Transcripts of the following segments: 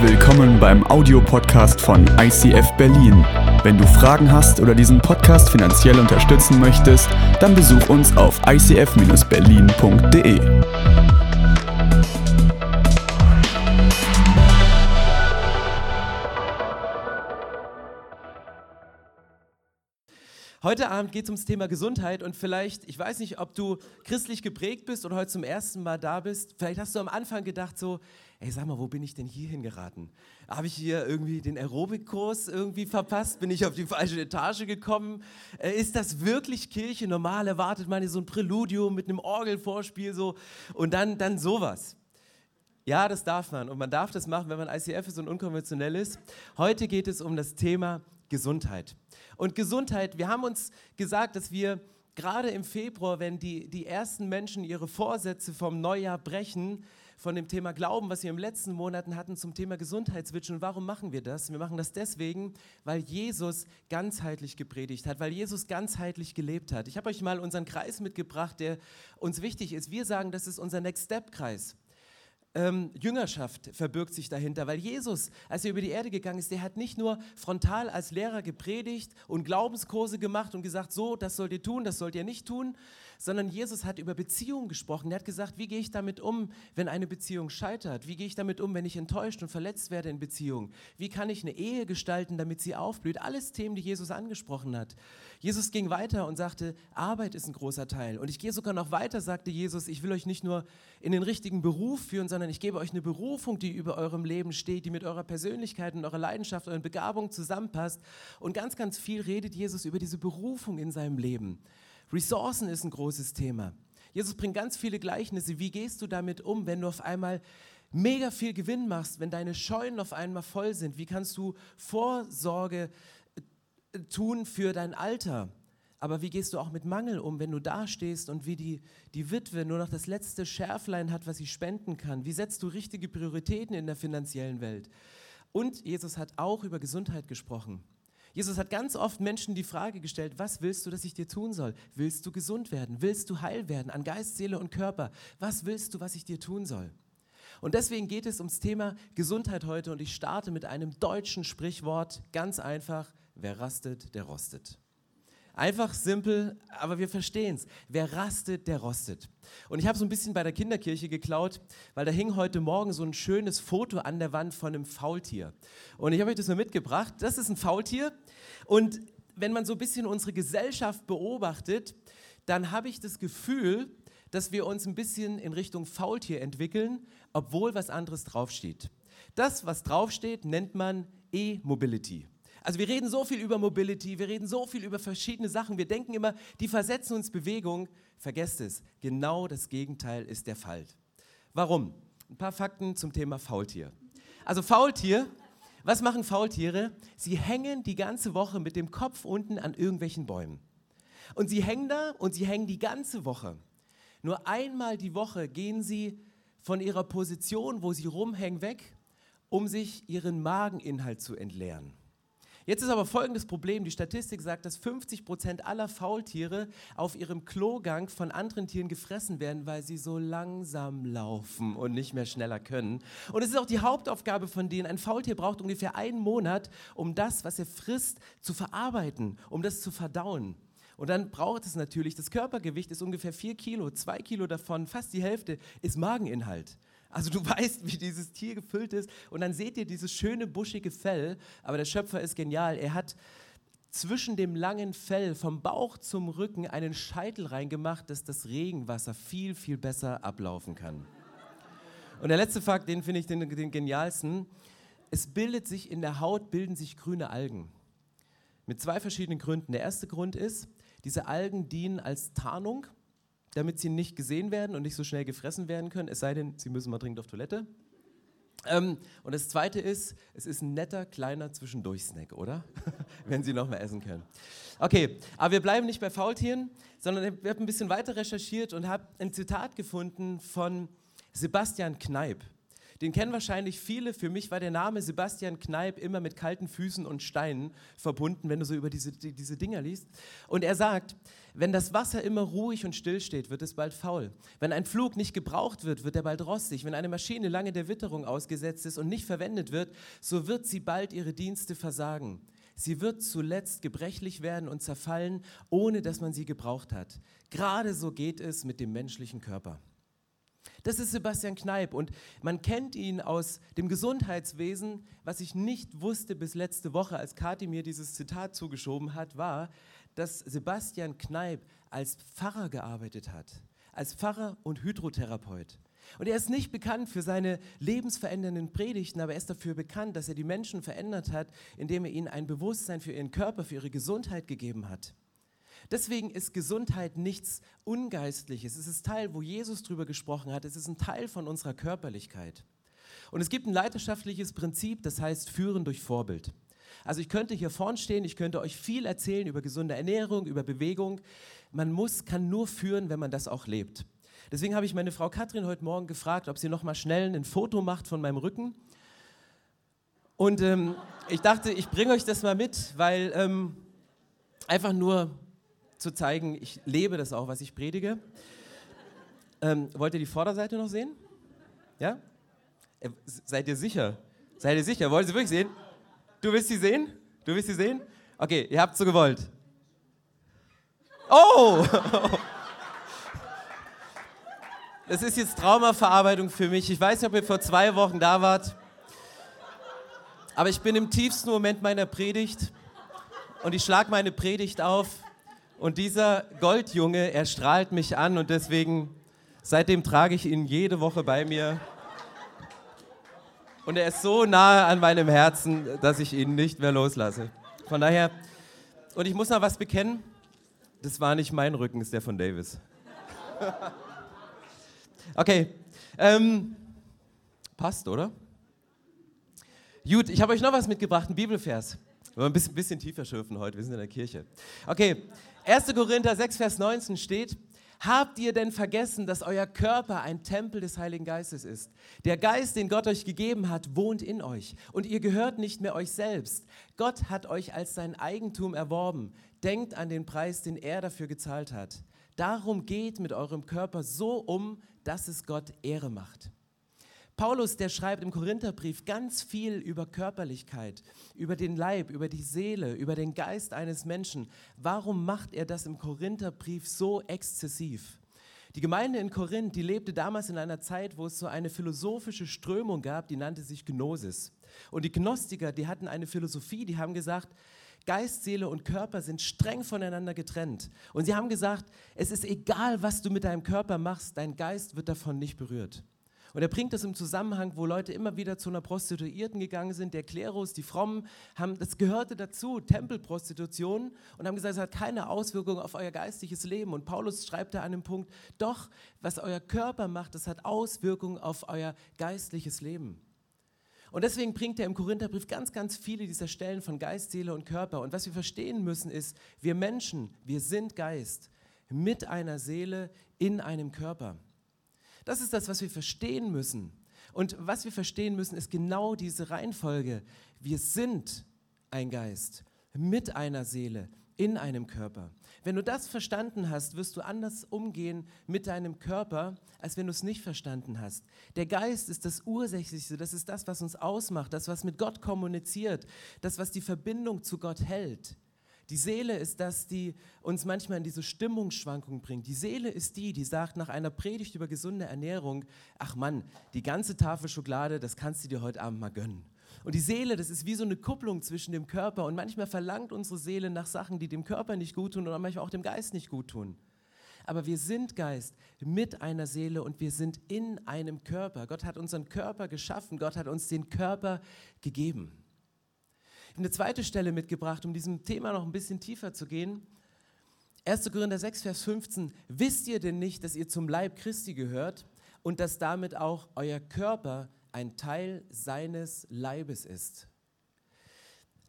Willkommen beim Audiopodcast von ICF Berlin. Wenn du Fragen hast oder diesen Podcast finanziell unterstützen möchtest, dann besuch uns auf icf-berlin.de. Heute Abend geht es ums Thema Gesundheit und vielleicht, ich weiß nicht, ob du christlich geprägt bist oder heute zum ersten Mal da bist, vielleicht hast du am Anfang gedacht so, ey sag mal, wo bin ich denn hier hingeraten? Habe ich hier irgendwie den Aerobikkurs irgendwie verpasst? Bin ich auf die falsche Etage gekommen? Äh, ist das wirklich Kirche? Normal erwartet man so ein Präludium mit einem Orgelvorspiel so und dann, dann sowas. Ja, das darf man und man darf das machen, wenn man ICF ist und unkonventionell ist. Heute geht es um das Thema Gesundheit. Und Gesundheit, wir haben uns gesagt, dass wir gerade im Februar, wenn die, die ersten Menschen ihre Vorsätze vom Neujahr brechen, von dem Thema Glauben, was wir den letzten Monaten hatten, zum Thema Gesundheit switchen. Und warum machen wir das? Wir machen das deswegen, weil Jesus ganzheitlich gepredigt hat, weil Jesus ganzheitlich gelebt hat. Ich habe euch mal unseren Kreis mitgebracht, der uns wichtig ist. Wir sagen, das ist unser Next Step Kreis ähm, Jüngerschaft verbirgt sich dahinter, weil Jesus, als er über die Erde gegangen ist, der hat nicht nur frontal als Lehrer gepredigt und Glaubenskurse gemacht und gesagt, so, das sollt ihr tun, das sollt ihr nicht tun, sondern Jesus hat über Beziehungen gesprochen. Er hat gesagt, wie gehe ich damit um, wenn eine Beziehung scheitert? Wie gehe ich damit um, wenn ich enttäuscht und verletzt werde in Beziehungen? Wie kann ich eine Ehe gestalten, damit sie aufblüht? Alles Themen, die Jesus angesprochen hat. Jesus ging weiter und sagte, Arbeit ist ein großer Teil. Und ich gehe sogar noch weiter, sagte Jesus, ich will euch nicht nur in den richtigen Beruf führen, sondern ich gebe euch eine Berufung, die über eurem Leben steht, die mit eurer Persönlichkeit und eurer Leidenschaft, euren Begabungen zusammenpasst. Und ganz, ganz viel redet Jesus über diese Berufung in seinem Leben. Ressourcen ist ein großes Thema. Jesus bringt ganz viele Gleichnisse. Wie gehst du damit um, wenn du auf einmal mega viel Gewinn machst, wenn deine Scheunen auf einmal voll sind? Wie kannst du Vorsorge tun für dein Alter. Aber wie gehst du auch mit Mangel um, wenn du dastehst und wie die, die Witwe nur noch das letzte Schärflein hat, was sie spenden kann? Wie setzt du richtige Prioritäten in der finanziellen Welt? Und Jesus hat auch über Gesundheit gesprochen. Jesus hat ganz oft Menschen die Frage gestellt, was willst du, dass ich dir tun soll? Willst du gesund werden? Willst du heil werden an Geist, Seele und Körper? Was willst du, was ich dir tun soll? Und deswegen geht es ums Thema Gesundheit heute und ich starte mit einem deutschen Sprichwort, ganz einfach, Wer rastet, der rostet. Einfach simpel, aber wir verstehen es. Wer rastet, der rostet. Und ich habe so ein bisschen bei der Kinderkirche geklaut, weil da hing heute Morgen so ein schönes Foto an der Wand von einem Faultier. Und ich habe euch das mal mitgebracht. Das ist ein Faultier. Und wenn man so ein bisschen unsere Gesellschaft beobachtet, dann habe ich das Gefühl, dass wir uns ein bisschen in Richtung Faultier entwickeln, obwohl was anderes draufsteht. Das, was draufsteht, nennt man E-Mobility. Also wir reden so viel über Mobility, wir reden so viel über verschiedene Sachen. Wir denken immer, die versetzen uns Bewegung. Vergesst es, genau das Gegenteil ist der Fall. Warum? Ein paar Fakten zum Thema Faultier. Also Faultier, was machen Faultiere? Sie hängen die ganze Woche mit dem Kopf unten an irgendwelchen Bäumen. Und sie hängen da und sie hängen die ganze Woche. Nur einmal die Woche gehen sie von ihrer Position, wo sie rumhängen, weg, um sich ihren Mageninhalt zu entleeren. Jetzt ist aber folgendes Problem. Die Statistik sagt, dass 50 Prozent aller Faultiere auf ihrem Klogang von anderen Tieren gefressen werden, weil sie so langsam laufen und nicht mehr schneller können. Und es ist auch die Hauptaufgabe von denen. Ein Faultier braucht ungefähr einen Monat, um das, was er frisst, zu verarbeiten, um das zu verdauen. Und dann braucht es natürlich, das Körpergewicht ist ungefähr vier Kilo, zwei Kilo davon, fast die Hälfte, ist Mageninhalt. Also du weißt, wie dieses Tier gefüllt ist und dann seht ihr dieses schöne buschige Fell, aber der Schöpfer ist genial. Er hat zwischen dem langen Fell vom Bauch zum Rücken einen Scheitel reingemacht, dass das Regenwasser viel, viel besser ablaufen kann. Und der letzte Fakt, den finde ich den, den genialsten. Es bildet sich in der Haut, bilden sich grüne Algen. Mit zwei verschiedenen Gründen. Der erste Grund ist, diese Algen dienen als Tarnung damit sie nicht gesehen werden und nicht so schnell gefressen werden können, es sei denn, sie müssen mal dringend auf Toilette. Ähm, und das Zweite ist, es ist ein netter, kleiner Zwischendurch-Snack, oder? Wenn Sie noch mehr essen können. Okay, aber wir bleiben nicht bei Faultieren, sondern ich habe ein bisschen weiter recherchiert und habe ein Zitat gefunden von Sebastian Kneip. Den kennen wahrscheinlich viele. Für mich war der Name Sebastian Kneip immer mit kalten Füßen und Steinen verbunden, wenn du so über diese, diese Dinger liest. Und er sagt, wenn das Wasser immer ruhig und still steht, wird es bald faul. Wenn ein Flug nicht gebraucht wird, wird er bald rostig. Wenn eine Maschine lange der Witterung ausgesetzt ist und nicht verwendet wird, so wird sie bald ihre Dienste versagen. Sie wird zuletzt gebrechlich werden und zerfallen, ohne dass man sie gebraucht hat. Gerade so geht es mit dem menschlichen Körper. Das ist Sebastian Kneip und man kennt ihn aus dem Gesundheitswesen. Was ich nicht wusste bis letzte Woche, als Kathi mir dieses Zitat zugeschoben hat, war, dass Sebastian Kneip als Pfarrer gearbeitet hat. Als Pfarrer und Hydrotherapeut. Und er ist nicht bekannt für seine lebensverändernden Predigten, aber er ist dafür bekannt, dass er die Menschen verändert hat, indem er ihnen ein Bewusstsein für ihren Körper, für ihre Gesundheit gegeben hat. Deswegen ist Gesundheit nichts Ungeistliches. Es ist Teil, wo Jesus drüber gesprochen hat. Es ist ein Teil von unserer Körperlichkeit. Und es gibt ein leidenschaftliches Prinzip, das heißt Führen durch Vorbild. Also ich könnte hier vorn stehen, ich könnte euch viel erzählen über gesunde Ernährung, über Bewegung. Man muss, kann nur führen, wenn man das auch lebt. Deswegen habe ich meine Frau Katrin heute Morgen gefragt, ob sie noch mal schnell ein Foto macht von meinem Rücken. Und ähm, ich dachte, ich bringe euch das mal mit, weil ähm, einfach nur zu zeigen, ich lebe das auch, was ich predige. Ähm, wollt ihr die Vorderseite noch sehen? Ja? Äh, seid ihr sicher? Seid ihr sicher? Wollt ihr sie wirklich sehen? Du willst sie sehen? Du willst sie sehen? Okay, ihr habt so gewollt. Oh! Das ist jetzt Traumaverarbeitung für mich. Ich weiß nicht, ob ihr vor zwei Wochen da wart. Aber ich bin im tiefsten Moment meiner Predigt und ich schlage meine Predigt auf und dieser Goldjunge, er strahlt mich an und deswegen, seitdem trage ich ihn jede Woche bei mir. Und er ist so nahe an meinem Herzen, dass ich ihn nicht mehr loslasse. Von daher, und ich muss noch was bekennen, das war nicht mein Rücken, ist der von Davis. Okay, ähm, passt, oder? Gut, ich habe euch noch was mitgebracht, ein Bibelvers. Wir wollen ein bisschen, bisschen tiefer schürfen heute, wir sind in der Kirche. Okay, 1. Korinther 6, Vers 19 steht, Habt ihr denn vergessen, dass euer Körper ein Tempel des Heiligen Geistes ist? Der Geist, den Gott euch gegeben hat, wohnt in euch und ihr gehört nicht mehr euch selbst. Gott hat euch als sein Eigentum erworben. Denkt an den Preis, den er dafür gezahlt hat. Darum geht mit eurem Körper so um, dass es Gott Ehre macht. Paulus, der schreibt im Korintherbrief ganz viel über Körperlichkeit, über den Leib, über die Seele, über den Geist eines Menschen. Warum macht er das im Korintherbrief so exzessiv? Die Gemeinde in Korinth, die lebte damals in einer Zeit, wo es so eine philosophische Strömung gab, die nannte sich Gnosis. Und die Gnostiker, die hatten eine Philosophie, die haben gesagt, Geist, Seele und Körper sind streng voneinander getrennt. Und sie haben gesagt, es ist egal, was du mit deinem Körper machst, dein Geist wird davon nicht berührt. Und er bringt das im Zusammenhang, wo Leute immer wieder zu einer Prostituierten gegangen sind, der Klerus, die Frommen, haben, das gehörte dazu, Tempelprostitution, und haben gesagt, es hat keine Auswirkung auf euer geistliches Leben. Und Paulus schreibt da an dem Punkt, doch, was euer Körper macht, das hat Auswirkungen auf euer geistliches Leben. Und deswegen bringt er im Korintherbrief ganz, ganz viele dieser Stellen von Geist, Seele und Körper. Und was wir verstehen müssen ist, wir Menschen, wir sind Geist mit einer Seele in einem Körper. Das ist das, was wir verstehen müssen. Und was wir verstehen müssen, ist genau diese Reihenfolge. Wir sind ein Geist mit einer Seele in einem Körper. Wenn du das verstanden hast, wirst du anders umgehen mit deinem Körper, als wenn du es nicht verstanden hast. Der Geist ist das Ursächlichste, das ist das, was uns ausmacht, das, was mit Gott kommuniziert, das, was die Verbindung zu Gott hält. Die Seele ist das, die uns manchmal in diese Stimmungsschwankung bringt. Die Seele ist die, die sagt nach einer Predigt über gesunde Ernährung, ach Mann, die ganze Tafel Schokolade, das kannst du dir heute Abend mal gönnen. Und die Seele, das ist wie so eine Kupplung zwischen dem Körper und manchmal verlangt unsere Seele nach Sachen, die dem Körper nicht gut tun oder manchmal auch dem Geist nicht gut tun. Aber wir sind Geist mit einer Seele und wir sind in einem Körper. Gott hat unseren Körper geschaffen, Gott hat uns den Körper gegeben eine zweite Stelle mitgebracht, um diesem Thema noch ein bisschen tiefer zu gehen. 1. Korinther 6, Vers 15. Wisst ihr denn nicht, dass ihr zum Leib Christi gehört und dass damit auch euer Körper ein Teil seines Leibes ist?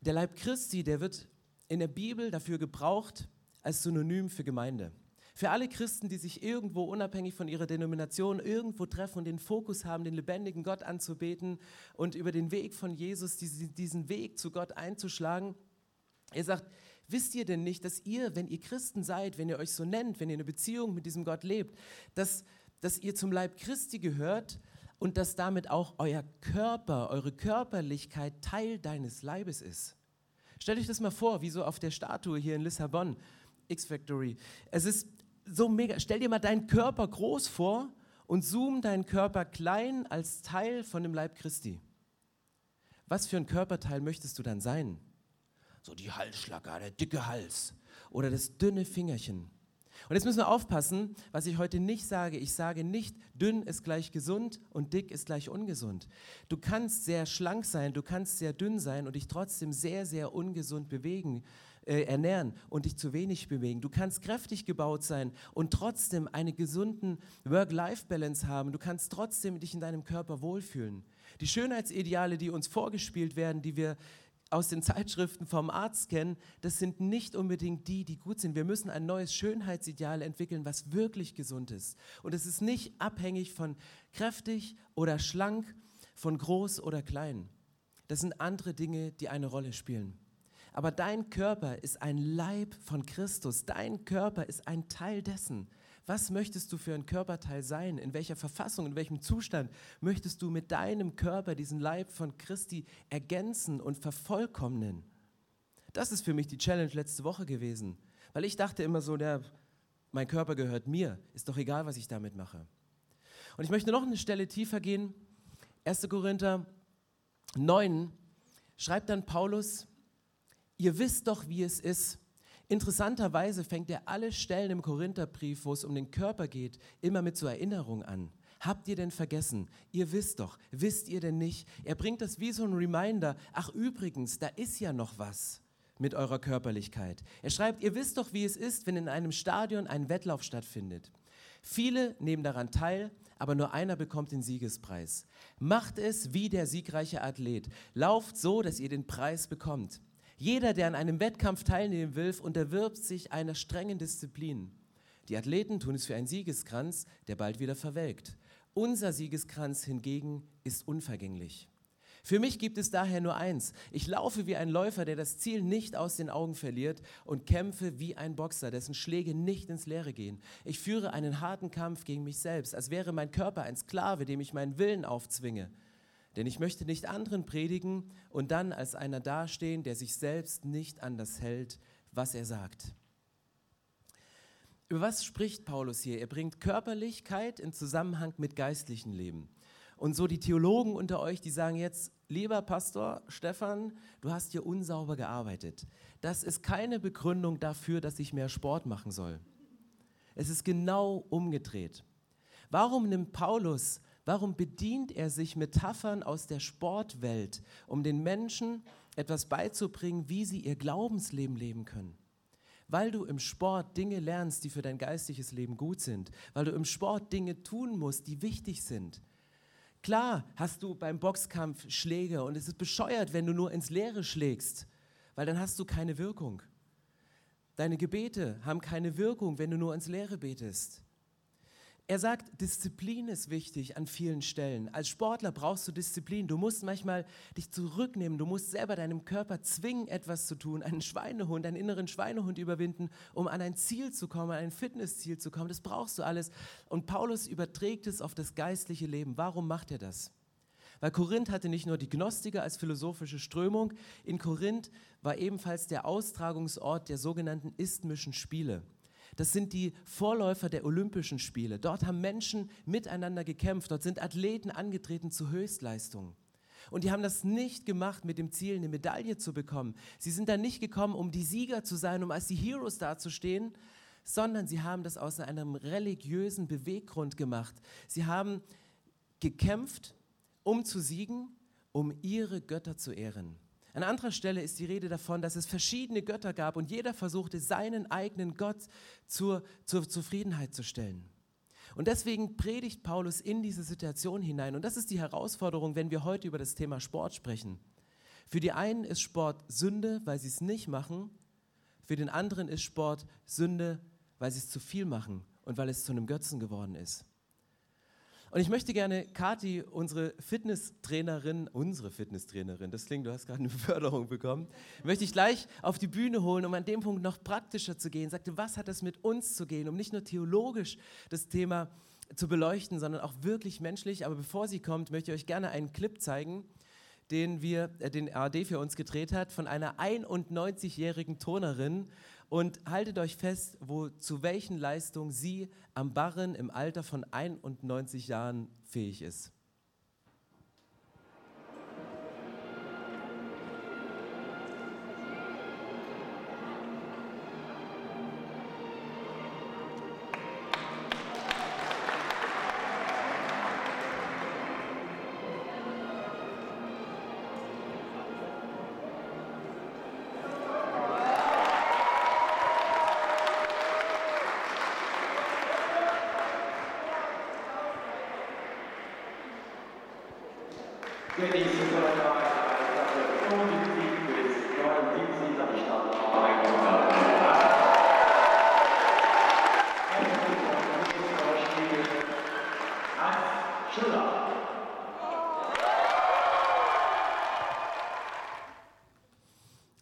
Der Leib Christi, der wird in der Bibel dafür gebraucht als Synonym für Gemeinde. Für alle Christen, die sich irgendwo unabhängig von ihrer Denomination irgendwo treffen und den Fokus haben, den lebendigen Gott anzubeten und über den Weg von Jesus diesen Weg zu Gott einzuschlagen. Er sagt, wisst ihr denn nicht, dass ihr, wenn ihr Christen seid, wenn ihr euch so nennt, wenn ihr eine Beziehung mit diesem Gott lebt, dass, dass ihr zum Leib Christi gehört und dass damit auch euer Körper, eure Körperlichkeit Teil deines Leibes ist? Stellt euch das mal vor, wie so auf der Statue hier in Lissabon, X-Factory. Es ist so mega. Stell dir mal deinen Körper groß vor und zoom deinen Körper klein als Teil von dem Leib Christi. Was für ein Körperteil möchtest du dann sein? So die Halsschlager, der dicke Hals oder das dünne Fingerchen. Und jetzt müssen wir aufpassen, was ich heute nicht sage. Ich sage nicht, dünn ist gleich gesund und dick ist gleich ungesund. Du kannst sehr schlank sein, du kannst sehr dünn sein und dich trotzdem sehr, sehr ungesund bewegen äh, ernähren und dich zu wenig bewegen. Du kannst kräftig gebaut sein und trotzdem einen gesunden Work-Life-Balance haben. Du kannst trotzdem dich in deinem Körper wohlfühlen. Die Schönheitsideale, die uns vorgespielt werden, die wir aus den Zeitschriften vom Arzt kennen, das sind nicht unbedingt die, die gut sind. Wir müssen ein neues Schönheitsideal entwickeln, was wirklich gesund ist. Und es ist nicht abhängig von kräftig oder schlank, von groß oder klein. Das sind andere Dinge, die eine Rolle spielen. Aber dein Körper ist ein Leib von Christus. Dein Körper ist ein Teil dessen. Was möchtest du für ein Körperteil sein? In welcher Verfassung, in welchem Zustand möchtest du mit deinem Körper diesen Leib von Christi ergänzen und vervollkommnen? Das ist für mich die Challenge letzte Woche gewesen. Weil ich dachte immer so, der, mein Körper gehört mir. Ist doch egal, was ich damit mache. Und ich möchte noch eine Stelle tiefer gehen. 1. Korinther 9 schreibt dann Paulus, Ihr wisst doch, wie es ist. Interessanterweise fängt er alle Stellen im Korintherbrief, wo es um den Körper geht, immer mit so Erinnerung an. Habt ihr denn vergessen? Ihr wisst doch. Wisst ihr denn nicht? Er bringt das wie so ein Reminder. Ach übrigens, da ist ja noch was mit eurer Körperlichkeit. Er schreibt, ihr wisst doch, wie es ist, wenn in einem Stadion ein Wettlauf stattfindet. Viele nehmen daran teil, aber nur einer bekommt den Siegespreis. Macht es wie der siegreiche Athlet. Lauft so, dass ihr den Preis bekommt. Jeder, der an einem Wettkampf teilnehmen will, unterwirft sich einer strengen Disziplin. Die Athleten tun es für einen Siegeskranz, der bald wieder verwelkt. Unser Siegeskranz hingegen ist unvergänglich. Für mich gibt es daher nur eins. Ich laufe wie ein Läufer, der das Ziel nicht aus den Augen verliert und kämpfe wie ein Boxer, dessen Schläge nicht ins Leere gehen. Ich führe einen harten Kampf gegen mich selbst, als wäre mein Körper ein Sklave, dem ich meinen Willen aufzwinge. Denn ich möchte nicht anderen predigen und dann als einer dastehen, der sich selbst nicht an das hält, was er sagt. Über was spricht Paulus hier? Er bringt Körperlichkeit in Zusammenhang mit geistlichem Leben. Und so die Theologen unter euch, die sagen jetzt, lieber Pastor Stefan, du hast hier unsauber gearbeitet. Das ist keine Begründung dafür, dass ich mehr Sport machen soll. Es ist genau umgedreht. Warum nimmt Paulus Warum bedient er sich Metaphern aus der Sportwelt, um den Menschen etwas beizubringen, wie sie ihr Glaubensleben leben können? Weil du im Sport Dinge lernst, die für dein geistiges Leben gut sind, weil du im Sport Dinge tun musst, die wichtig sind. Klar hast du beim Boxkampf Schläge und es ist bescheuert, wenn du nur ins Leere schlägst, weil dann hast du keine Wirkung. Deine Gebete haben keine Wirkung, wenn du nur ins Leere betest. Er sagt, Disziplin ist wichtig an vielen Stellen. Als Sportler brauchst du Disziplin. Du musst manchmal dich zurücknehmen. Du musst selber deinem Körper zwingen, etwas zu tun. Einen Schweinehund, einen inneren Schweinehund überwinden, um an ein Ziel zu kommen, an ein Fitnessziel zu kommen. Das brauchst du alles. Und Paulus überträgt es auf das geistliche Leben. Warum macht er das? Weil Korinth hatte nicht nur die Gnostiker als philosophische Strömung. In Korinth war ebenfalls der Austragungsort der sogenannten isthmischen Spiele. Das sind die Vorläufer der Olympischen Spiele. Dort haben Menschen miteinander gekämpft. Dort sind Athleten angetreten zu Höchstleistungen. Und die haben das nicht gemacht mit dem Ziel, eine Medaille zu bekommen. Sie sind da nicht gekommen, um die Sieger zu sein, um als die Heroes dazustehen, sondern sie haben das aus einem religiösen Beweggrund gemacht. Sie haben gekämpft, um zu siegen, um ihre Götter zu ehren. An anderer Stelle ist die Rede davon, dass es verschiedene Götter gab und jeder versuchte, seinen eigenen Gott zur, zur Zufriedenheit zu stellen. Und deswegen predigt Paulus in diese Situation hinein. Und das ist die Herausforderung, wenn wir heute über das Thema Sport sprechen. Für die einen ist Sport Sünde, weil sie es nicht machen. Für den anderen ist Sport Sünde, weil sie es zu viel machen und weil es zu einem Götzen geworden ist. Und ich möchte gerne Kati, unsere Fitnesstrainerin, unsere Fitnesstrainerin, das klingt, du hast gerade eine Förderung bekommen, möchte ich gleich auf die Bühne holen, um an dem Punkt noch praktischer zu gehen. Sagte, was hat das mit uns zu gehen, um nicht nur theologisch das Thema zu beleuchten, sondern auch wirklich menschlich. Aber bevor sie kommt, möchte ich euch gerne einen Clip zeigen, den wir, äh, den ARD für uns gedreht hat, von einer 91-jährigen Turnerin und haltet euch fest, wo, zu welchen Leistungen sie am Barren im Alter von 91 Jahren fähig ist.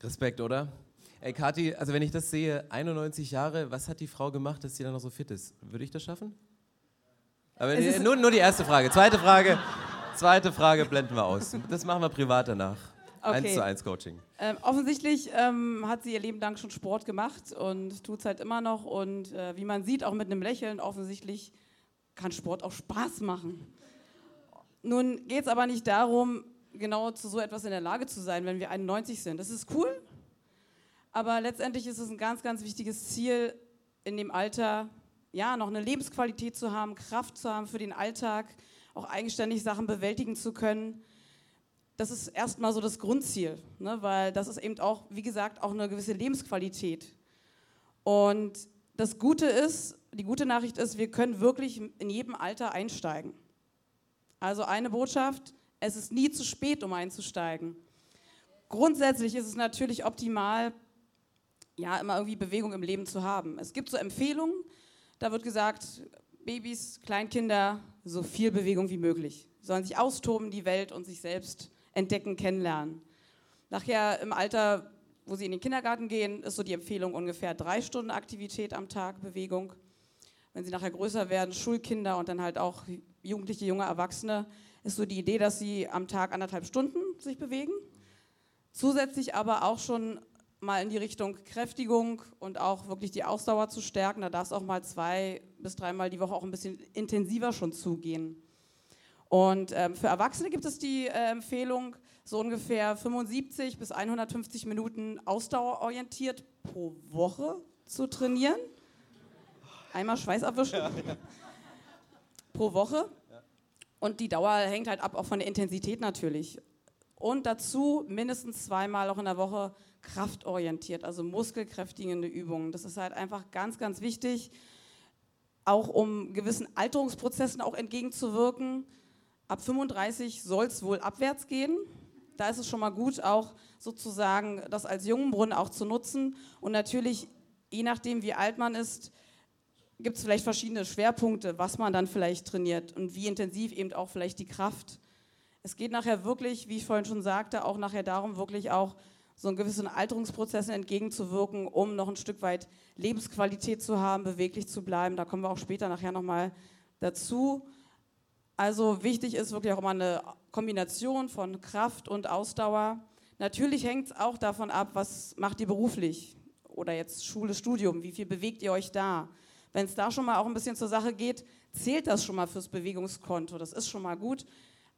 Respekt, oder? Ey, Kathi, also wenn ich das sehe, 91 Jahre, was hat die Frau gemacht, dass sie dann noch so fit ist? Würde ich das schaffen? Aber die, nur, nur die erste Frage. Zweite Frage, zweite Frage blenden wir aus. Das machen wir privat danach. Okay. 1 zu 1 Coaching. Ähm, offensichtlich ähm, hat sie ihr Leben lang schon Sport gemacht und tut es halt immer noch. Und äh, wie man sieht, auch mit einem Lächeln, offensichtlich kann Sport auch Spaß machen. Nun geht es aber nicht darum, genau zu so etwas in der Lage zu sein, wenn wir 91 sind. Das ist cool, aber letztendlich ist es ein ganz, ganz wichtiges Ziel, in dem Alter ja, noch eine Lebensqualität zu haben, Kraft zu haben für den Alltag, auch eigenständig Sachen bewältigen zu können. Das ist erstmal so das Grundziel, ne? weil das ist eben auch, wie gesagt, auch eine gewisse Lebensqualität. Und das Gute ist, die gute Nachricht ist, wir können wirklich in jedem Alter einsteigen. Also eine Botschaft, es ist nie zu spät, um einzusteigen. Grundsätzlich ist es natürlich optimal, ja, immer irgendwie Bewegung im Leben zu haben. Es gibt so Empfehlungen, da wird gesagt, Babys, Kleinkinder, so viel Bewegung wie möglich. Sie sollen sich austoben, die Welt und sich selbst entdecken, kennenlernen. Nachher im Alter, wo sie in den Kindergarten gehen, ist so die Empfehlung ungefähr drei Stunden Aktivität am Tag, Bewegung. Wenn sie nachher größer werden, Schulkinder und dann halt auch Jugendliche, junge Erwachsene, ist so die Idee, dass sie am Tag anderthalb Stunden sich bewegen. Zusätzlich aber auch schon mal in die Richtung Kräftigung und auch wirklich die Ausdauer zu stärken. Da darf es auch mal zwei bis dreimal die Woche auch ein bisschen intensiver schon zugehen. Und ähm, für Erwachsene gibt es die äh, Empfehlung, so ungefähr 75 bis 150 Minuten ausdauerorientiert pro Woche zu trainieren. Einmal Schweiß abwischen. Ja, ja. Pro Woche. Und die Dauer hängt halt ab auch von der Intensität natürlich. Und dazu mindestens zweimal auch in der Woche kraftorientiert, also muskelkräftigende Übungen. Das ist halt einfach ganz, ganz wichtig, auch um gewissen Alterungsprozessen auch entgegenzuwirken. Ab 35 soll es wohl abwärts gehen. Da ist es schon mal gut, auch sozusagen das als Jungenbrunnen auch zu nutzen. Und natürlich, je nachdem, wie alt man ist, gibt es vielleicht verschiedene Schwerpunkte, was man dann vielleicht trainiert und wie intensiv eben auch vielleicht die Kraft. Es geht nachher wirklich, wie ich vorhin schon sagte, auch nachher darum, wirklich auch so einen gewissen Alterungsprozessen entgegenzuwirken, um noch ein Stück weit Lebensqualität zu haben, beweglich zu bleiben. Da kommen wir auch später nachher nochmal dazu. Also wichtig ist wirklich auch immer eine Kombination von Kraft und Ausdauer. Natürlich hängt es auch davon ab, was macht ihr beruflich oder jetzt Schule, Studium, wie viel bewegt ihr euch da? Wenn es da schon mal auch ein bisschen zur Sache geht, zählt das schon mal fürs Bewegungskonto. Das ist schon mal gut.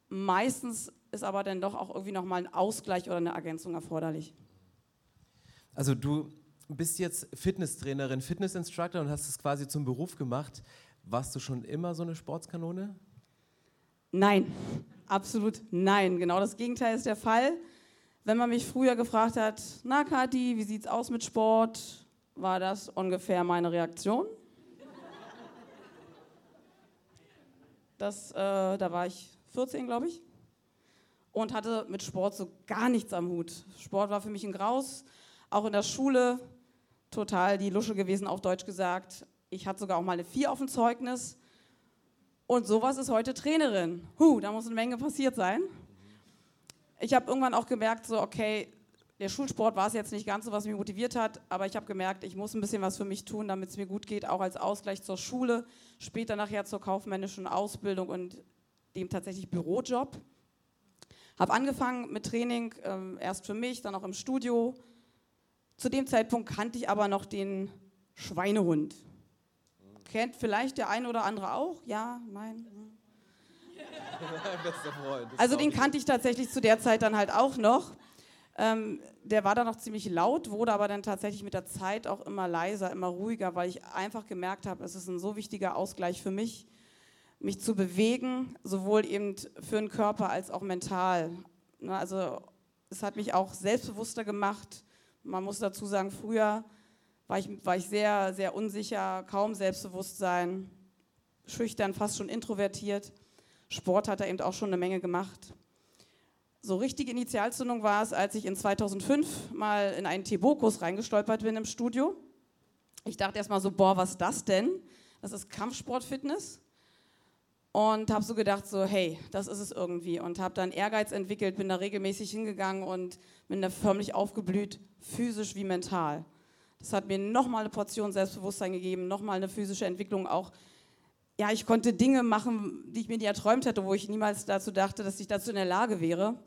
Meistens ist aber dann doch auch irgendwie nochmal ein Ausgleich oder eine Ergänzung erforderlich. Also du bist jetzt Fitnesstrainerin, Fitnessinstructor und hast es quasi zum Beruf gemacht. Warst du schon immer so eine Sportskanone? Nein, absolut nein. Genau das Gegenteil ist der Fall. Wenn man mich früher gefragt hat, na Kathi, wie sieht's aus mit Sport, war das ungefähr meine Reaktion. Das, äh, da war ich 14, glaube ich, und hatte mit Sport so gar nichts am Hut. Sport war für mich ein Graus, auch in der Schule total die Lusche gewesen, auf Deutsch gesagt. Ich hatte sogar auch mal eine 4 auf dem Zeugnis. Und sowas ist heute Trainerin. Huh, da muss eine Menge passiert sein. Ich habe irgendwann auch gemerkt, so, okay, der Schulsport war es jetzt nicht ganz so, was mich motiviert hat, aber ich habe gemerkt, ich muss ein bisschen was für mich tun, damit es mir gut geht, auch als Ausgleich zur Schule, später nachher zur kaufmännischen Ausbildung und dem tatsächlich Bürojob. Habe angefangen mit Training, ähm, erst für mich, dann auch im Studio. Zu dem Zeitpunkt kannte ich aber noch den Schweinehund. Kennt vielleicht der eine oder andere auch? Ja, nein. Also den kannte ich tatsächlich zu der Zeit dann halt auch noch. Ähm, der war dann noch ziemlich laut, wurde aber dann tatsächlich mit der Zeit auch immer leiser, immer ruhiger, weil ich einfach gemerkt habe, es ist ein so wichtiger Ausgleich für mich, mich zu bewegen, sowohl eben für den Körper als auch mental. Ne, also es hat mich auch selbstbewusster gemacht. Man muss dazu sagen, früher war ich, war ich sehr, sehr unsicher, kaum Selbstbewusstsein, schüchtern, fast schon introvertiert. Sport hat er eben auch schon eine Menge gemacht. So richtige Initialzündung war es, als ich in 2005 mal in einen Tebo-Kurs reingestolpert bin im Studio. Ich dachte erstmal so, boah, was ist das denn? Das ist Kampfsportfitness. Und habe so gedacht, so, hey, das ist es irgendwie. Und habe dann Ehrgeiz entwickelt, bin da regelmäßig hingegangen und bin da förmlich aufgeblüht, physisch wie mental. Das hat mir nochmal eine Portion Selbstbewusstsein gegeben, nochmal eine physische Entwicklung auch ja, ich konnte Dinge machen, die ich mir nie erträumt hätte, wo ich niemals dazu dachte, dass ich dazu in der Lage wäre.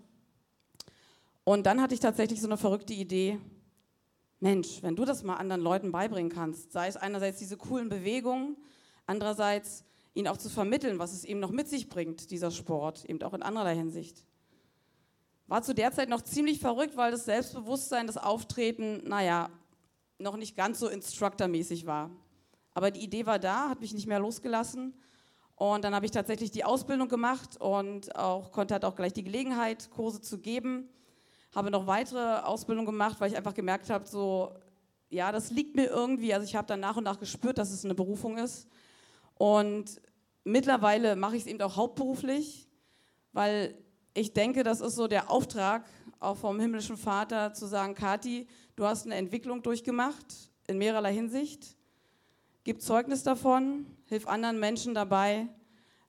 Und dann hatte ich tatsächlich so eine verrückte Idee. Mensch, wenn du das mal anderen Leuten beibringen kannst, sei es einerseits diese coolen Bewegungen, andererseits ihnen auch zu vermitteln, was es eben noch mit sich bringt, dieser Sport, eben auch in anderer Hinsicht. War zu der Zeit noch ziemlich verrückt, weil das Selbstbewusstsein, das Auftreten, naja, noch nicht ganz so instructormäßig war. Aber die Idee war da, hat mich nicht mehr losgelassen. Und dann habe ich tatsächlich die Ausbildung gemacht und auch, konnte halt auch gleich die Gelegenheit, Kurse zu geben. Habe noch weitere Ausbildungen gemacht, weil ich einfach gemerkt habe, so, ja, das liegt mir irgendwie. Also ich habe dann nach und nach gespürt, dass es eine Berufung ist. Und mittlerweile mache ich es eben auch hauptberuflich, weil ich denke, das ist so der Auftrag auch vom himmlischen Vater zu sagen, Kathi, du hast eine Entwicklung durchgemacht in mehrerlei Hinsicht Gib Zeugnis davon, hilf anderen Menschen dabei,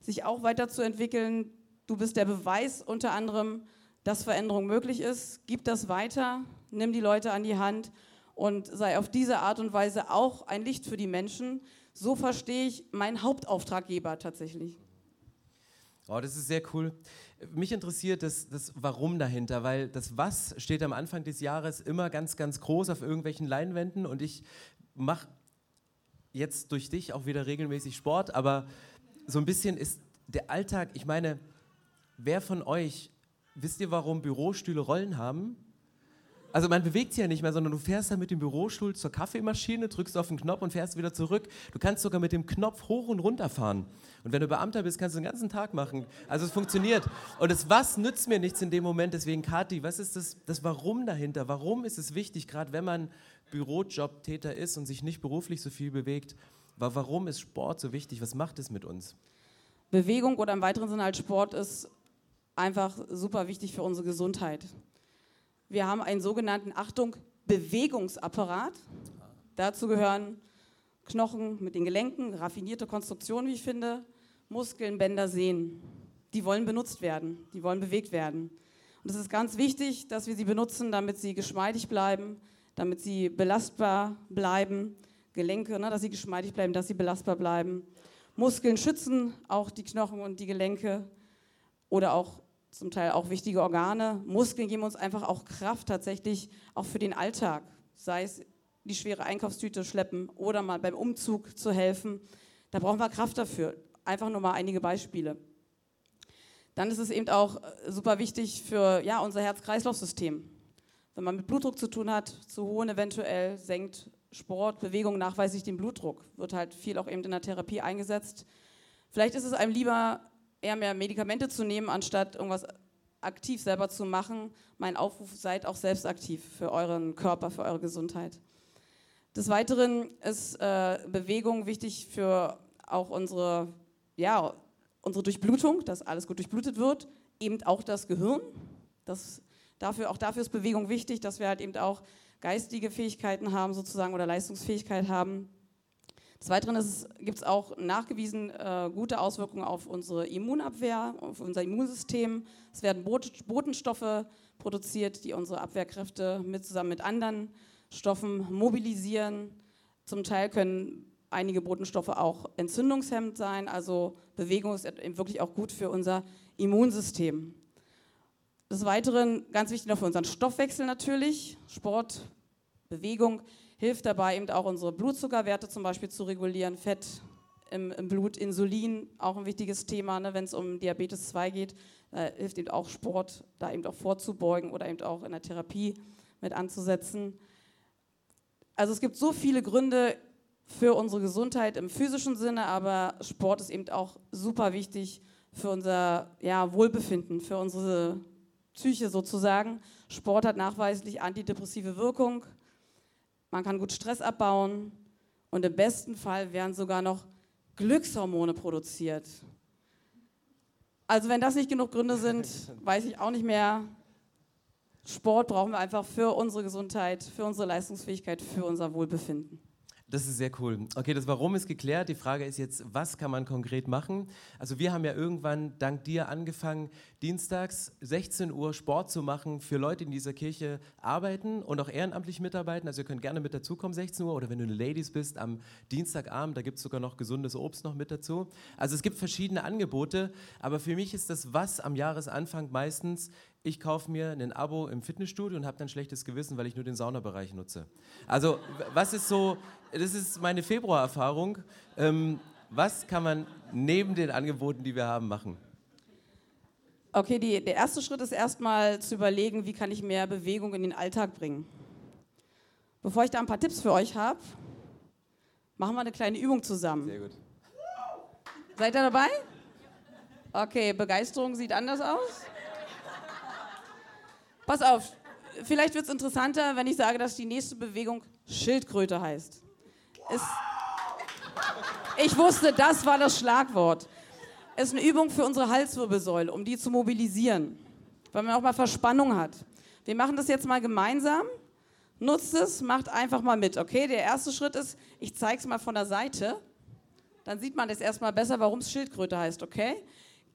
sich auch weiterzuentwickeln. Du bist der Beweis unter anderem, dass Veränderung möglich ist. Gib das weiter, nimm die Leute an die Hand und sei auf diese Art und Weise auch ein Licht für die Menschen. So verstehe ich meinen Hauptauftraggeber tatsächlich. Oh, das ist sehr cool. Mich interessiert das, das Warum dahinter, weil das Was steht am Anfang des Jahres immer ganz, ganz groß auf irgendwelchen Leinwänden und ich mache jetzt durch dich auch wieder regelmäßig Sport, aber so ein bisschen ist der Alltag, ich meine, wer von euch, wisst ihr, warum Bürostühle Rollen haben? Also man bewegt sich ja nicht mehr, sondern du fährst dann mit dem Bürostuhl zur Kaffeemaschine, drückst auf den Knopf und fährst wieder zurück. Du kannst sogar mit dem Knopf hoch und runter fahren. Und wenn du Beamter bist, kannst du den ganzen Tag machen. Also es funktioniert. Und das Was nützt mir nichts in dem Moment. Deswegen, Kathi, was ist das, das Warum dahinter? Warum ist es wichtig, gerade wenn man Bürojobtäter ist und sich nicht beruflich so viel bewegt. Warum ist Sport so wichtig? Was macht es mit uns? Bewegung oder im weiteren Sinne als Sport ist einfach super wichtig für unsere Gesundheit. Wir haben einen sogenannten, Achtung, Bewegungsapparat. Dazu gehören Knochen mit den Gelenken, raffinierte Konstruktionen, wie ich finde, Muskeln, Bänder, Sehnen. Die wollen benutzt werden, die wollen bewegt werden. Und es ist ganz wichtig, dass wir sie benutzen, damit sie geschmeidig bleiben, damit sie belastbar bleiben. Gelenke, ne, dass sie geschmeidig bleiben, dass sie belastbar bleiben. Muskeln schützen auch die Knochen und die Gelenke oder auch zum Teil auch wichtige Organe. Muskeln geben uns einfach auch Kraft tatsächlich auch für den Alltag, sei es die schwere Einkaufstüte schleppen oder mal beim Umzug zu helfen. Da brauchen wir Kraft dafür. Einfach nur mal einige Beispiele. Dann ist es eben auch super wichtig für ja, unser Herz-Kreislauf-System. Wenn man mit Blutdruck zu tun hat, zu hohen eventuell, senkt Sport, Bewegung nachweislich den Blutdruck. Wird halt viel auch eben in der Therapie eingesetzt. Vielleicht ist es einem lieber, eher mehr Medikamente zu nehmen, anstatt irgendwas aktiv selber zu machen. Mein Aufruf, seid auch selbst aktiv für euren Körper, für eure Gesundheit. Des Weiteren ist äh, Bewegung wichtig für auch unsere, ja, unsere Durchblutung, dass alles gut durchblutet wird, eben auch das Gehirn. Das Dafür, auch dafür ist Bewegung wichtig, dass wir halt eben auch geistige Fähigkeiten haben sozusagen oder Leistungsfähigkeit haben. Des Weiteren gibt es auch nachgewiesen äh, gute Auswirkungen auf unsere Immunabwehr, auf unser Immunsystem. Es werden Botenstoffe produziert, die unsere Abwehrkräfte mit, zusammen mit anderen Stoffen mobilisieren. Zum Teil können einige Botenstoffe auch entzündungshemmend sein, also Bewegung ist wirklich auch gut für unser Immunsystem. Des Weiteren, ganz wichtig noch für unseren Stoffwechsel natürlich, Sport, Bewegung hilft dabei eben auch unsere Blutzuckerwerte zum Beispiel zu regulieren, Fett im, im Blut, Insulin, auch ein wichtiges Thema, ne, wenn es um Diabetes 2 geht, da hilft eben auch Sport, da eben auch vorzubeugen oder eben auch in der Therapie mit anzusetzen. Also es gibt so viele Gründe für unsere Gesundheit im physischen Sinne, aber Sport ist eben auch super wichtig für unser ja, Wohlbefinden, für unsere Psyche sozusagen. Sport hat nachweislich antidepressive Wirkung. Man kann gut Stress abbauen und im besten Fall werden sogar noch Glückshormone produziert. Also wenn das nicht genug Gründe sind, weiß ich auch nicht mehr. Sport brauchen wir einfach für unsere Gesundheit, für unsere Leistungsfähigkeit, für unser Wohlbefinden. Das ist sehr cool. Okay, das Warum ist geklärt. Die Frage ist jetzt, was kann man konkret machen? Also wir haben ja irgendwann dank dir angefangen, dienstags 16 Uhr Sport zu machen für Leute, die in dieser Kirche arbeiten und auch ehrenamtlich mitarbeiten. Also ihr könnt gerne mit dazukommen, 16 Uhr. Oder wenn du eine Ladies bist, am Dienstagabend, da gibt es sogar noch gesundes Obst noch mit dazu. Also es gibt verschiedene Angebote. Aber für mich ist das Was am Jahresanfang meistens ich kaufe mir ein Abo im Fitnessstudio und habe dann schlechtes Gewissen, weil ich nur den Saunabereich nutze. Also was ist so, das ist meine Februarerfahrung. Ähm, was kann man neben den Angeboten, die wir haben, machen? Okay, die, der erste Schritt ist erstmal zu überlegen, wie kann ich mehr Bewegung in den Alltag bringen. Bevor ich da ein paar Tipps für euch habe, machen wir eine kleine Übung zusammen. Sehr gut. Seid ihr dabei? Okay, Begeisterung sieht anders aus. Pass auf, vielleicht wird es interessanter, wenn ich sage, dass die nächste Bewegung Schildkröte heißt. Es, ich wusste, das war das Schlagwort. Es ist eine Übung für unsere Halswirbelsäule, um die zu mobilisieren, weil man auch mal Verspannung hat. Wir machen das jetzt mal gemeinsam. Nutzt es, macht einfach mal mit, okay? Der erste Schritt ist, ich zeige es mal von der Seite. Dann sieht man das erstmal besser, warum es Schildkröte heißt, okay?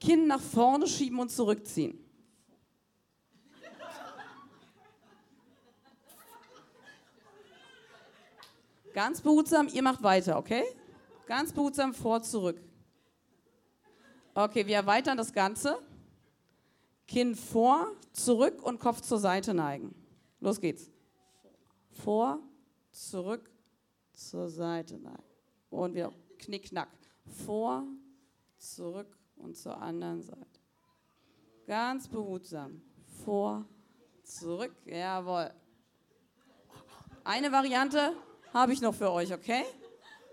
Kinn nach vorne schieben und zurückziehen. Ganz behutsam, ihr macht weiter, okay? Ganz behutsam vor, zurück. Okay, wir erweitern das Ganze. Kinn vor, zurück und Kopf zur Seite neigen. Los geht's. Vor, zurück, zur Seite neigen. Und wieder knick, knack. Vor, zurück und zur anderen Seite. Ganz behutsam. Vor, zurück. Jawohl. Eine Variante, habe ich noch für euch, okay?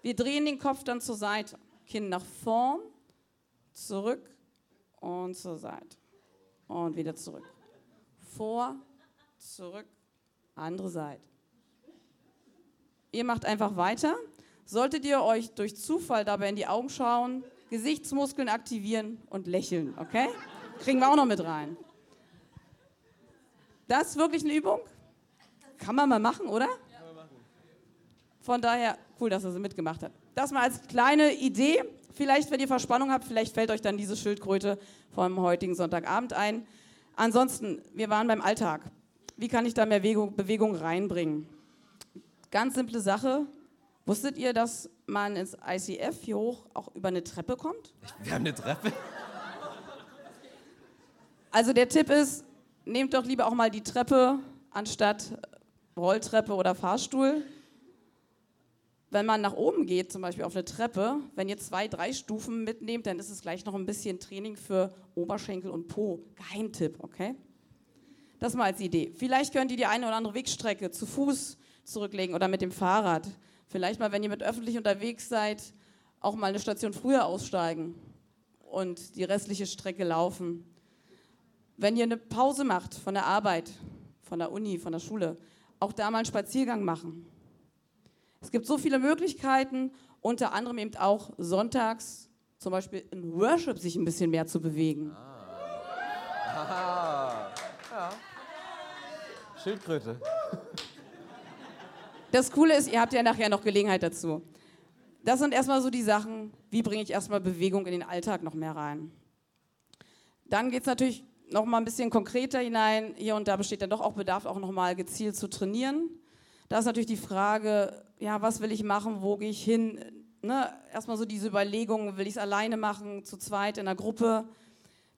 Wir drehen den Kopf dann zur Seite. Kinn nach vorn, zurück und zur Seite. Und wieder zurück. Vor, zurück, andere Seite. Ihr macht einfach weiter. Solltet ihr euch durch Zufall dabei in die Augen schauen, Gesichtsmuskeln aktivieren und lächeln, okay? Kriegen wir auch noch mit rein. Das ist wirklich eine Übung? Kann man mal machen, oder? Von daher, cool, dass er sie mitgemacht hat. Das mal als kleine Idee. Vielleicht, wenn ihr Verspannung habt, vielleicht fällt euch dann diese Schildkröte vom heutigen Sonntagabend ein. Ansonsten, wir waren beim Alltag. Wie kann ich da mehr Bewegung, Bewegung reinbringen? Ganz simple Sache. Wusstet ihr, dass man ins ICF hier hoch auch über eine Treppe kommt? Wir haben eine Treppe. Also der Tipp ist, nehmt doch lieber auch mal die Treppe anstatt Rolltreppe oder Fahrstuhl wenn man nach oben geht, zum Beispiel auf eine Treppe, wenn ihr zwei, drei Stufen mitnehmt, dann ist es gleich noch ein bisschen Training für Oberschenkel und Po. Geheimtipp, okay? Das mal als Idee. Vielleicht könnt ihr die eine oder andere Wegstrecke zu Fuß zurücklegen oder mit dem Fahrrad. Vielleicht mal, wenn ihr mit öffentlich unterwegs seid, auch mal eine Station früher aussteigen und die restliche Strecke laufen. Wenn ihr eine Pause macht von der Arbeit, von der Uni, von der Schule, auch da mal einen Spaziergang machen. Es gibt so viele Möglichkeiten, unter anderem eben auch sonntags zum Beispiel in Worship sich ein bisschen mehr zu bewegen. Ah. Ja. Schildkröte. Das Coole ist, ihr habt ja nachher noch Gelegenheit dazu. Das sind erstmal so die Sachen, wie bringe ich erstmal Bewegung in den Alltag noch mehr rein. Dann geht es natürlich noch mal ein bisschen konkreter hinein. Hier und da besteht dann doch auch Bedarf, auch noch mal gezielt zu trainieren. Da ist natürlich die Frage, ja, was will ich machen, wo gehe ich hin? Ne? Erstmal so diese Überlegung, will ich es alleine machen, zu zweit, in einer Gruppe?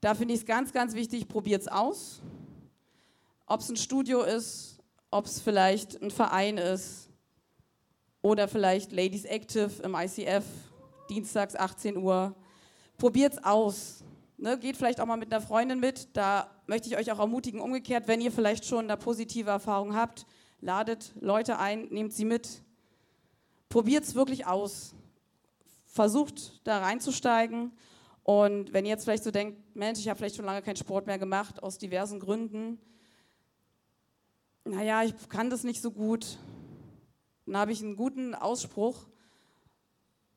Da finde ich es ganz, ganz wichtig, probiert es aus. Ob es ein Studio ist, ob es vielleicht ein Verein ist oder vielleicht Ladies Active im ICF, dienstags 18 Uhr. Probiert es aus. Ne, geht vielleicht auch mal mit einer Freundin mit. Da möchte ich euch auch ermutigen, umgekehrt, wenn ihr vielleicht schon eine positive Erfahrung habt, ladet Leute ein, nehmt sie mit. Probiert es wirklich aus. Versucht da reinzusteigen. Und wenn ihr jetzt vielleicht so denkt, Mensch, ich habe vielleicht schon lange keinen Sport mehr gemacht, aus diversen Gründen, naja, ich kann das nicht so gut, dann habe ich einen guten Ausspruch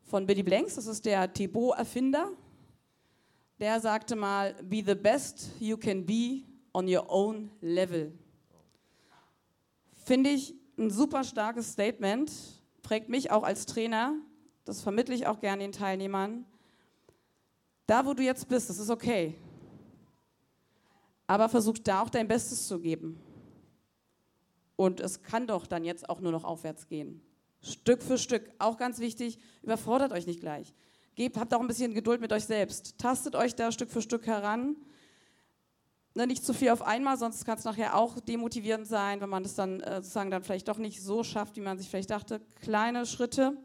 von Billy Blanks, das ist der Thibaut-Erfinder. Der sagte mal, be the best you can be on your own level. Finde ich ein super starkes Statement, prägt mich auch als Trainer, das vermittle ich auch gerne den Teilnehmern. Da, wo du jetzt bist, das ist okay. Aber versuch da auch dein Bestes zu geben. Und es kann doch dann jetzt auch nur noch aufwärts gehen. Stück für Stück. Auch ganz wichtig, überfordert euch nicht gleich. Gebt, habt auch ein bisschen Geduld mit euch selbst. Tastet euch da Stück für Stück heran. Ne, nicht zu viel auf einmal, sonst kann es nachher auch demotivierend sein, wenn man das dann äh, sozusagen dann vielleicht doch nicht so schafft, wie man sich vielleicht dachte. Kleine Schritte.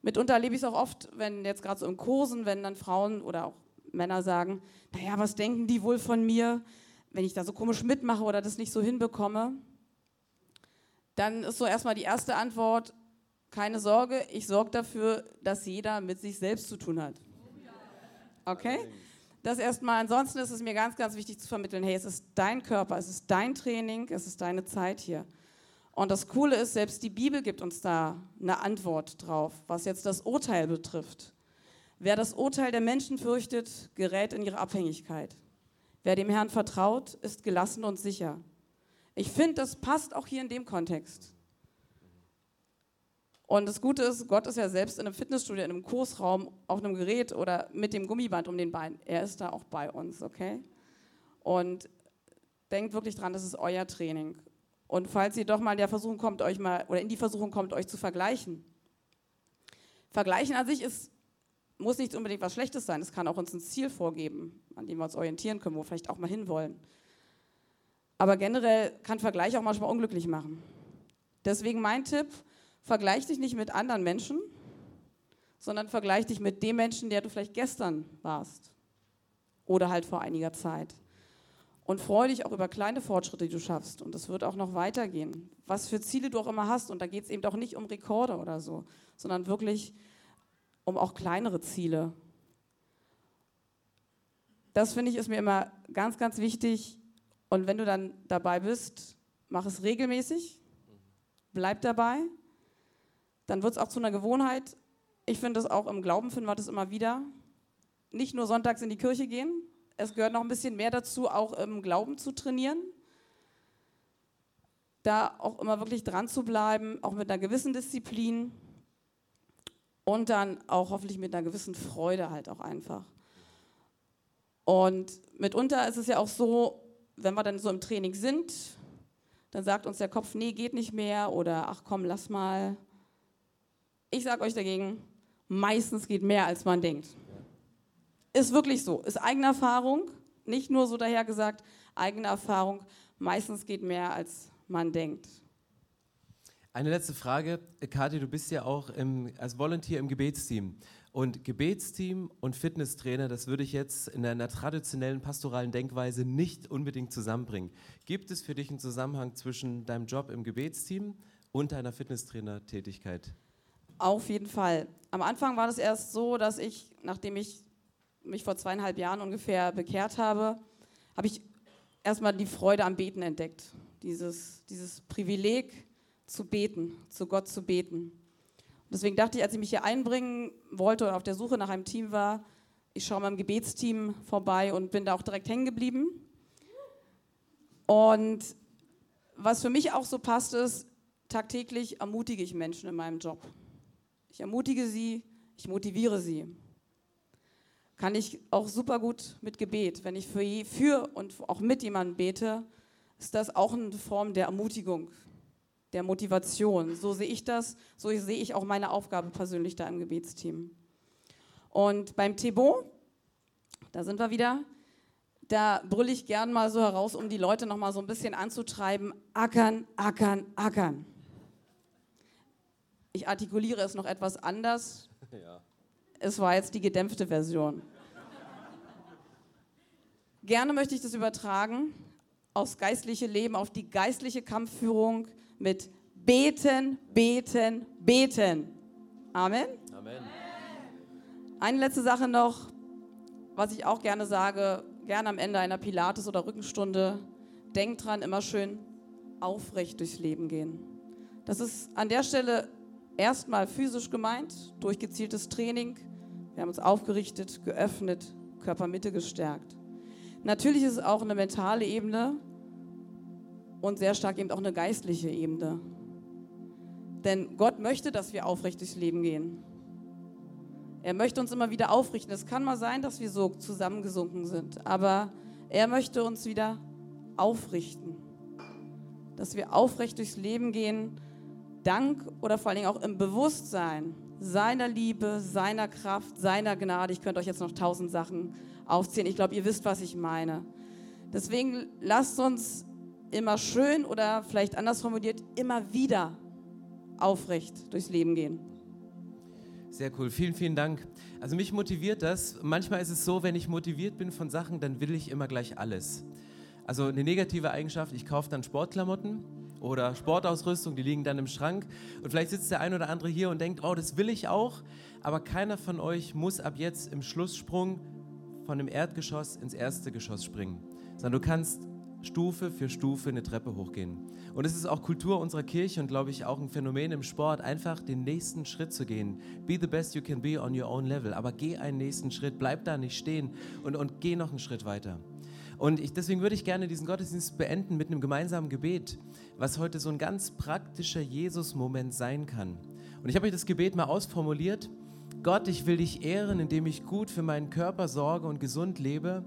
Mitunter erlebe ich es auch oft, wenn jetzt gerade so in Kursen, wenn dann Frauen oder auch Männer sagen, naja, was denken die wohl von mir, wenn ich da so komisch mitmache oder das nicht so hinbekomme dann ist so erstmal die erste Antwort, keine Sorge, ich sorge dafür, dass jeder mit sich selbst zu tun hat. Okay? Das erstmal. Ansonsten ist es mir ganz, ganz wichtig zu vermitteln, hey, es ist dein Körper, es ist dein Training, es ist deine Zeit hier. Und das Coole ist, selbst die Bibel gibt uns da eine Antwort drauf, was jetzt das Urteil betrifft. Wer das Urteil der Menschen fürchtet, gerät in ihre Abhängigkeit. Wer dem Herrn vertraut, ist gelassen und sicher. Ich finde, das passt auch hier in dem Kontext. Und das Gute ist, Gott ist ja selbst in einem Fitnessstudio, in einem Kursraum, auf einem Gerät oder mit dem Gummiband um den Bein. Er ist da auch bei uns, okay? Und denkt wirklich dran, das ist euer Training. Und falls ihr doch mal in der Versuchung kommt, euch mal oder in die Versuchung kommt, euch zu vergleichen. Vergleichen an sich ist, muss nicht unbedingt was Schlechtes sein. Es kann auch uns ein Ziel vorgeben, an dem wir uns orientieren können, wo wir vielleicht auch mal hinwollen. Aber generell kann Vergleich auch manchmal unglücklich machen. Deswegen mein Tipp, vergleich dich nicht mit anderen Menschen, sondern vergleich dich mit dem Menschen, der du vielleicht gestern warst oder halt vor einiger Zeit. Und freue dich auch über kleine Fortschritte, die du schaffst. Und das wird auch noch weitergehen. Was für Ziele du auch immer hast. Und da geht es eben auch nicht um Rekorde oder so, sondern wirklich um auch kleinere Ziele. Das finde ich ist mir immer ganz, ganz wichtig, und wenn du dann dabei bist, mach es regelmäßig, bleib dabei, dann wird es auch zu einer Gewohnheit. Ich finde das auch im Glauben, finden wir das immer wieder. Nicht nur sonntags in die Kirche gehen, es gehört noch ein bisschen mehr dazu, auch im Glauben zu trainieren. Da auch immer wirklich dran zu bleiben, auch mit einer gewissen Disziplin und dann auch hoffentlich mit einer gewissen Freude halt auch einfach. Und mitunter ist es ja auch so, wenn wir dann so im Training sind, dann sagt uns der Kopf, nee, geht nicht mehr oder ach komm, lass mal. Ich sage euch dagegen, meistens geht mehr, als man denkt. Ist wirklich so, ist eigene Erfahrung, nicht nur so dahergesagt, eigene Erfahrung, meistens geht mehr, als man denkt. Eine letzte Frage. Kathi, du bist ja auch im, als Volunteer im Gebetsteam. Und Gebetsteam und Fitnesstrainer, das würde ich jetzt in einer traditionellen pastoralen Denkweise nicht unbedingt zusammenbringen. Gibt es für dich einen Zusammenhang zwischen deinem Job im Gebetsteam und deiner Fitnesstrainer-Tätigkeit? Auf jeden Fall. Am Anfang war das erst so, dass ich, nachdem ich mich vor zweieinhalb Jahren ungefähr bekehrt habe, habe ich erstmal die Freude am Beten entdeckt. Dieses, dieses Privileg zu beten, zu Gott zu beten. Deswegen dachte ich, als ich mich hier einbringen wollte oder auf der Suche nach einem Team war, ich schaue im Gebetsteam vorbei und bin da auch direkt hängen geblieben. Und was für mich auch so passt, ist, tagtäglich ermutige ich Menschen in meinem Job. Ich ermutige sie, ich motiviere sie. Kann ich auch super gut mit Gebet. Wenn ich für, für und auch mit jemandem bete, ist das auch eine Form der Ermutigung, der Motivation. So sehe ich das, so sehe ich auch meine Aufgabe persönlich da im Gebetsteam. Und beim Thebo, da sind wir wieder, da brülle ich gern mal so heraus, um die Leute noch mal so ein bisschen anzutreiben, ackern, ackern, ackern. Ich artikuliere es noch etwas anders. Ja. Es war jetzt die gedämpfte Version. Gerne möchte ich das übertragen aufs geistliche Leben, auf die geistliche Kampfführung mit Beten, Beten, Beten. Amen. Amen. Eine letzte Sache noch, was ich auch gerne sage, gerne am Ende einer Pilates- oder Rückenstunde. Denkt dran, immer schön aufrecht durchs Leben gehen. Das ist an der Stelle erstmal physisch gemeint, durch gezieltes Training. Wir haben uns aufgerichtet, geöffnet, Körpermitte gestärkt. Natürlich ist es auch eine mentale Ebene und sehr stark eben auch eine geistliche Ebene. Denn Gott möchte, dass wir aufrecht durchs Leben gehen. Er möchte uns immer wieder aufrichten. Es kann mal sein, dass wir so zusammengesunken sind, aber er möchte uns wieder aufrichten. Dass wir aufrecht durchs Leben gehen dank oder vor allen Dingen auch im Bewusstsein seiner Liebe, seiner Kraft, seiner Gnade. Ich könnte euch jetzt noch tausend Sachen aufzählen. Ich glaube, ihr wisst, was ich meine. Deswegen lasst uns immer schön oder vielleicht anders formuliert, immer wieder aufrecht durchs Leben gehen. Sehr cool, vielen, vielen Dank. Also mich motiviert das. Manchmal ist es so, wenn ich motiviert bin von Sachen, dann will ich immer gleich alles. Also eine negative Eigenschaft, ich kaufe dann Sportklamotten oder Sportausrüstung, die liegen dann im Schrank. Und vielleicht sitzt der ein oder andere hier und denkt, oh, das will ich auch. Aber keiner von euch muss ab jetzt im Schlusssprung von dem Erdgeschoss ins erste Geschoss springen. Sondern du kannst Stufe für Stufe eine Treppe hochgehen. Und es ist auch Kultur unserer Kirche und glaube ich auch ein Phänomen im Sport, einfach den nächsten Schritt zu gehen. Be the best you can be on your own level. Aber geh einen nächsten Schritt, bleib da nicht stehen und, und geh noch einen Schritt weiter. Und ich, deswegen würde ich gerne diesen Gottesdienst beenden mit einem gemeinsamen Gebet, was heute so ein ganz praktischer Jesus-Moment sein kann. Und ich habe euch das Gebet mal ausformuliert. Gott, ich will dich ehren, indem ich gut für meinen Körper sorge und gesund lebe.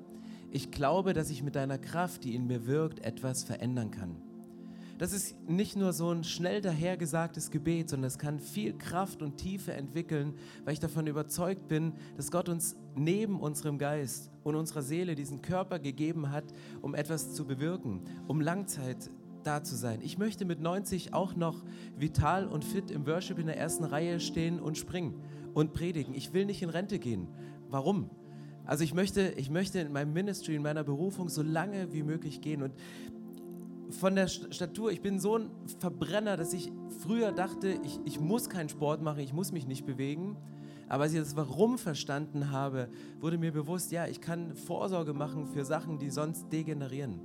Ich glaube, dass ich mit deiner Kraft, die in mir wirkt, etwas verändern kann. Das ist nicht nur so ein schnell dahergesagtes Gebet, sondern es kann viel Kraft und Tiefe entwickeln, weil ich davon überzeugt bin, dass Gott uns neben unserem Geist und unserer Seele diesen Körper gegeben hat, um etwas zu bewirken, um Langzeit da zu sein. Ich möchte mit 90 auch noch vital und fit im Worship in der ersten Reihe stehen und springen und predigen. Ich will nicht in Rente gehen. Warum? Also ich möchte, ich möchte in meinem Ministry, in meiner Berufung so lange wie möglich gehen. Und von der Statur, ich bin so ein Verbrenner, dass ich früher dachte, ich, ich muss keinen Sport machen, ich muss mich nicht bewegen. Aber als ich das Warum verstanden habe, wurde mir bewusst, ja, ich kann Vorsorge machen für Sachen, die sonst degenerieren.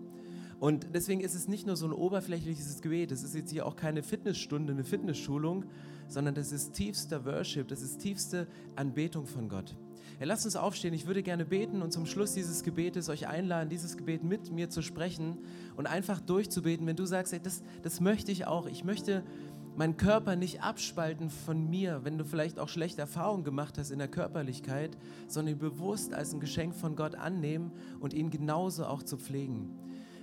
Und deswegen ist es nicht nur so ein oberflächliches Gebet, es ist jetzt hier auch keine Fitnessstunde, eine Fitnessschulung, sondern das ist tiefster Worship, das ist tiefste Anbetung von Gott. Ja, lasst uns aufstehen. Ich würde gerne beten und zum Schluss dieses Gebetes euch einladen, dieses Gebet mit mir zu sprechen und einfach durchzubeten. Wenn du sagst, ey, das, das möchte ich auch. Ich möchte meinen Körper nicht abspalten von mir, wenn du vielleicht auch schlechte Erfahrungen gemacht hast in der Körperlichkeit, sondern ihn bewusst als ein Geschenk von Gott annehmen und ihn genauso auch zu pflegen.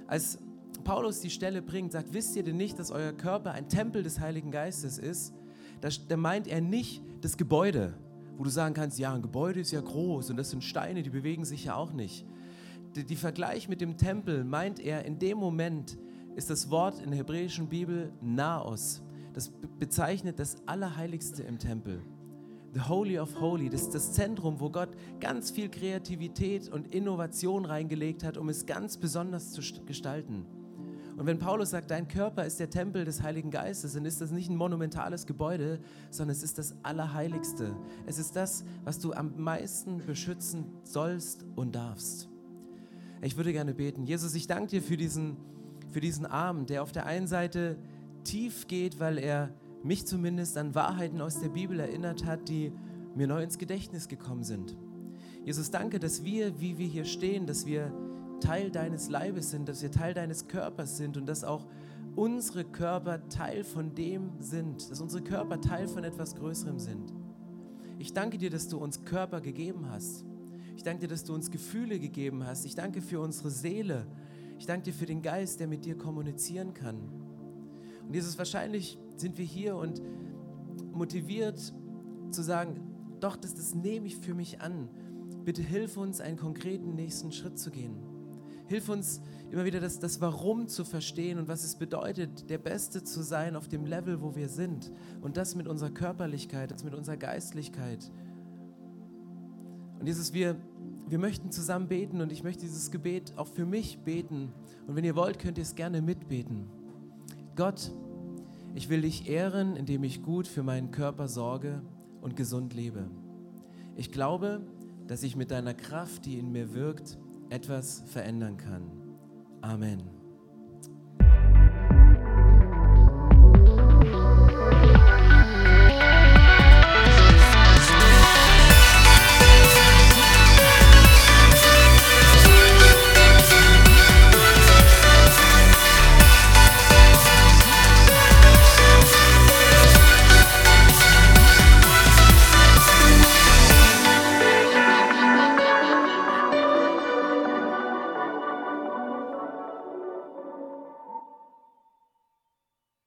Als Paulus die Stelle bringt, sagt, wisst ihr denn nicht, dass euer Körper ein Tempel des Heiligen Geistes ist? Da meint er nicht das Gebäude, wo du sagen kannst, ja, ein Gebäude ist ja groß und das sind Steine, die bewegen sich ja auch nicht. Die, die Vergleich mit dem Tempel meint er, in dem Moment ist das Wort in der hebräischen Bibel Naos. Das bezeichnet das Allerheiligste im Tempel. The Holy of Holy, das ist das Zentrum, wo Gott ganz viel Kreativität und Innovation reingelegt hat, um es ganz besonders zu gestalten. Und wenn Paulus sagt, dein Körper ist der Tempel des Heiligen Geistes, dann ist das nicht ein monumentales Gebäude, sondern es ist das Allerheiligste. Es ist das, was du am meisten beschützen sollst und darfst. Ich würde gerne beten. Jesus, ich danke dir für diesen, für diesen Abend, der auf der einen Seite tief geht, weil er mich zumindest an Wahrheiten aus der Bibel erinnert hat, die mir neu ins Gedächtnis gekommen sind. Jesus, danke, dass wir, wie wir hier stehen, dass wir Teil deines Leibes sind, dass wir Teil deines Körpers sind und dass auch unsere Körper Teil von dem sind, dass unsere Körper Teil von etwas Größerem sind. Ich danke dir, dass du uns Körper gegeben hast. Ich danke dir, dass du uns Gefühle gegeben hast. Ich danke für unsere Seele. Ich danke dir für den Geist, der mit dir kommunizieren kann. Und Jesus, wahrscheinlich sind wir hier und motiviert zu sagen, doch, das, das nehme ich für mich an. Bitte hilf uns, einen konkreten nächsten Schritt zu gehen. Hilf uns immer wieder das, das Warum zu verstehen und was es bedeutet, der Beste zu sein auf dem Level, wo wir sind. Und das mit unserer Körperlichkeit, das mit unserer Geistlichkeit. Und Jesus, wir, wir möchten zusammen beten und ich möchte dieses Gebet auch für mich beten. Und wenn ihr wollt, könnt ihr es gerne mitbeten. Gott, ich will dich ehren, indem ich gut für meinen Körper sorge und gesund lebe. Ich glaube, dass ich mit deiner Kraft, die in mir wirkt, etwas verändern kann. Amen.